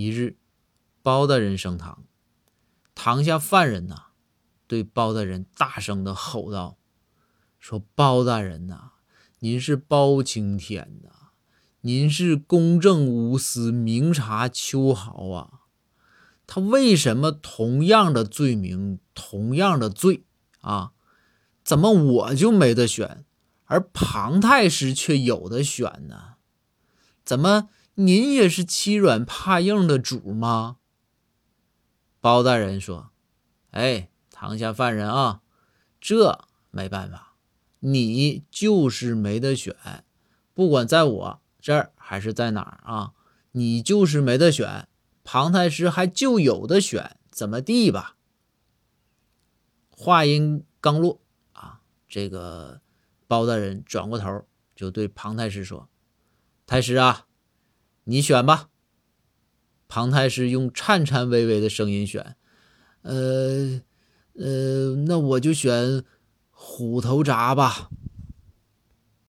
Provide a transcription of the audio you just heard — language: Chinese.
一日，包大人升堂，堂下犯人呐，对包大人大声的吼道：“说包大人呐，您是包青天呐，您是公正无私、明察秋毫啊！他为什么同样的罪名、同样的罪啊，怎么我就没得选，而庞太师却有的选呢？怎么？”您也是欺软怕硬的主吗？包大人说：“哎，堂下犯人啊，这没办法，你就是没得选，不管在我这儿还是在哪儿啊，你就是没得选。庞太师还就有的选，怎么地吧？”话音刚落啊，这个包大人转过头就对庞太师说：“太师啊。”你选吧，庞太师用颤颤巍巍的声音选，呃，呃，那我就选虎头铡吧。